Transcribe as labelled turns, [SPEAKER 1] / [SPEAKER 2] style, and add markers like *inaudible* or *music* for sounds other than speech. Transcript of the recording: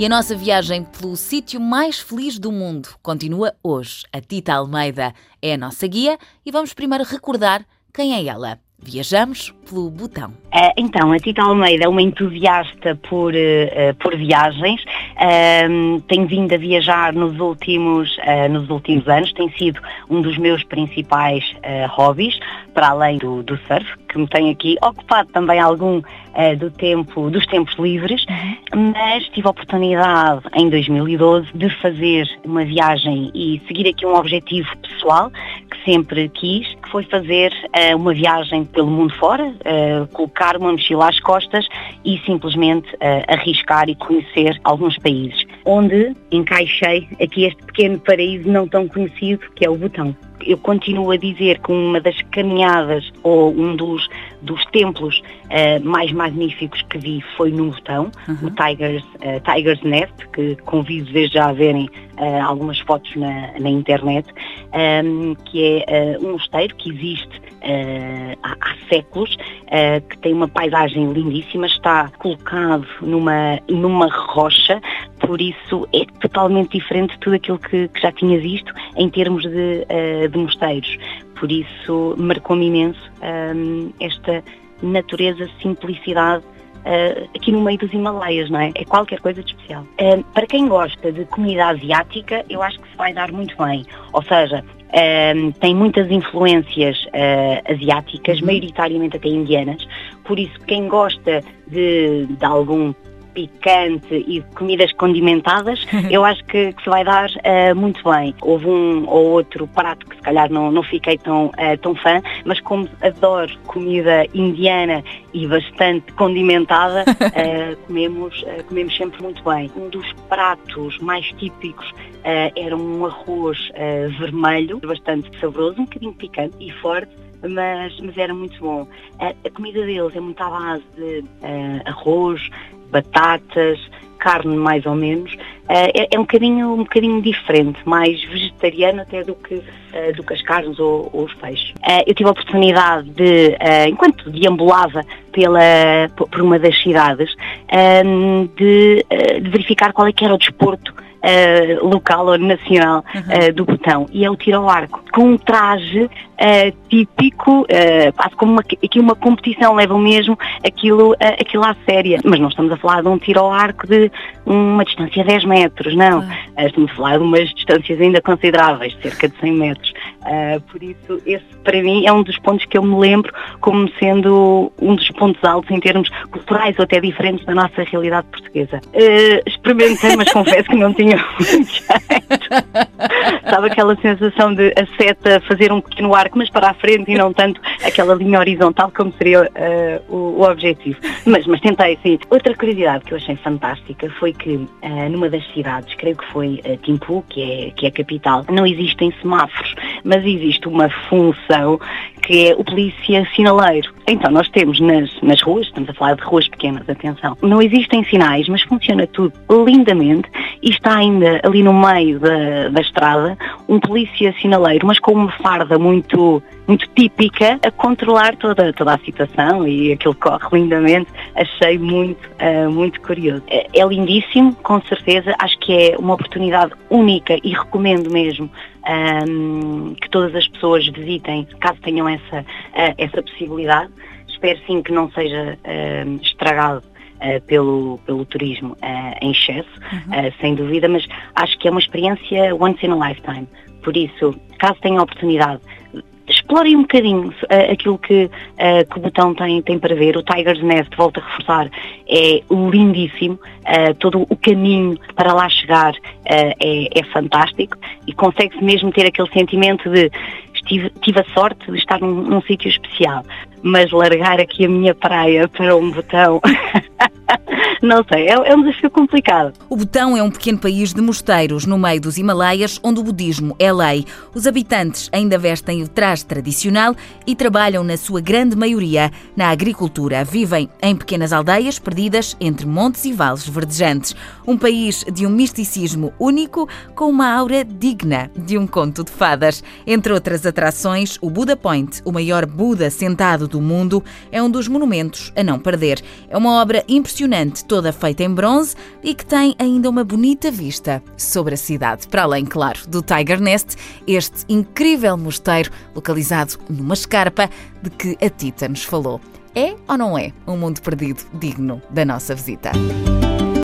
[SPEAKER 1] E a nossa viagem pelo sítio mais feliz do mundo continua hoje. A Tita Almeida é a nossa guia e vamos primeiro recordar quem é ela. Viajamos pelo Butão.
[SPEAKER 2] Uh, então, a Tita Almeida é uma entusiasta por, uh, por viagens. Uh, tem vindo a viajar nos últimos, uh, nos últimos anos. Tem sido um dos meus principais hobbies, para além do, do surf, que me tem aqui ocupado também algum do tempo, dos tempos livres. Uhum. Mas tive a oportunidade, em 2012, de fazer uma viagem e seguir aqui um objetivo pessoal que sempre quis, foi fazer uma viagem pelo mundo fora, uh, colocar uma mochila às costas e simplesmente uh, arriscar e conhecer alguns países. Onde encaixei aqui este pequeno paraíso não tão conhecido que é o Butão. Eu continuo a dizer que uma das caminhadas ou um dos, dos templos uh, mais magníficos que vi foi no Butão, uhum. o Tigers, Tigers Nest, que convido desde já a verem algumas fotos na, na internet, um, que é um mosteiro que existe uh, há, há, séculos, uh, que tem uma paisagem lindíssima, está colocado numa, numa rocha, por isso é totalmente diferente de tudo aquilo que, que já tinha visto em termos de, uh, de mosteiros. Por isso marcou-me imenso um, esta natureza, simplicidade Uh, aqui no meio dos Himalaias, não é? É qualquer coisa de especial. Uh, para quem gosta de comida asiática, eu acho que se vai dar muito bem. Ou seja, uh, tem muitas influências asiáticas, uhum. maioritariamente até indianas, por isso quem gosta de, de algum picante e comidas condimentadas, *laughs* eu acho que, que, se vai dar uh, muito bem. Houve um ou outro prato que se calhar não, não fiquei tão, uh, tão fã, mas como adoro comida indiana e bastante condimentada, uh, *laughs* comemos, comemos sempre muito bem. Um dos pratos mais típicos era um arroz vermelho, bastante saboroso, um bocadinho picante e forte, mas, mas era muito bom. A, a, comida deles é muito à base de uh, arroz, batatas, carne mais ou menos, uh, é, é, um, bocadinho, um bocadinho diferente, mais vegetariano até do que, uh, do que as carnes ou, ou os peixes. Uh, eu tive a oportunidade de, enquanto deambulava pela, por uma das cidades, de, de, verificar qual é que era o desporto uh, local ou nacional uh, do botão. E é o tiro ao arco, com um traje uh, típico, quase como uma, aqui uma competição, levam mesmo aquilo, aquilo à séria. Mas não estamos a falar de um tiro ao arco de uma distância de 10 metros, não. estamos a falar de umas distâncias ainda consideráveis, cerca de 100 metros. por isso, esse para mim é um dos pontos que eu me lembro como sendo um dos pontos altos em termos culturais ou até diferentes da nossa realidade portuguesa. experimentei, mas *laughs* confesso que não tinha muito jeito. *laughs* Sabe aquela sensação de a seta fazer um pequeno arco, mas para a frente e não tanto aquela linha horizontal como seria uh, o, o, objetivo. Mas, mas tentei, sim. Outra curiosidade que eu achei fantástica foi que uh, numa das cidades, creio que foi uh, Timpu, que é, que é a capital, não existem semáforos, mas existe uma função que é o polícia sinaleiro. Então, nós temos nas, nas ruas, estamos a falar de ruas pequenas, atenção, não existem sinais, mas funciona tudo lindamente e está ainda ali no meio da, da estrada um polícia sinaleiro, mas com uma farda muito, muito típica, a controlar toda, toda a situação e aquilo corre lindamente. Achei muito, uh, muito curioso. É, é lindíssimo, com certeza. Acho que é uma oportunidade única e recomendo mesmo um, que todas as pessoas visitem, caso tenham essa, uh, essa possibilidade. Espero sim que não seja uh, estragado uh, pelo, pelo turismo uh, em excesso, uhum. uh, sem dúvida, mas acho que é uma experiência once in a lifetime. Por isso, caso tenham a oportunidade, explorem um bocadinho aquilo que, que o botão tem, tem para ver. O Tiger's Nest, volto a reforçar, é lindíssimo. todo o caminho para lá chegar é, é fantástico e consegue-se mesmo ter aquele sentimento de tive, tive a sorte de estar num, num sítio especial, mas largar aqui a minha praia para um botão *laughs* Não sei, é, é um desafio complicado.
[SPEAKER 1] O Butão é um pequeno país de mosteiros no meio dos Himalaias, onde o budismo é lei. Os habitantes ainda vestem o traje tradicional e trabalham, na sua grande maioria, na agricultura. Vivem em pequenas aldeias perdidas entre montes e vales verdejantes. Um país de um misticismo único, com uma aura digna de um conto de fadas. Entre outras atrações, o Buda Point, o maior Buda sentado do mundo, é um dos monumentos a não perder. É uma obra impressionante toda feita em bronze e que tem ainda uma bonita vista sobre a cidade. Para além, claro, do Tiger Nest, este incrível mosteiro localizado numa escarpa de que a Tita nos falou. É ou não é um mundo perdido digno da nossa visita?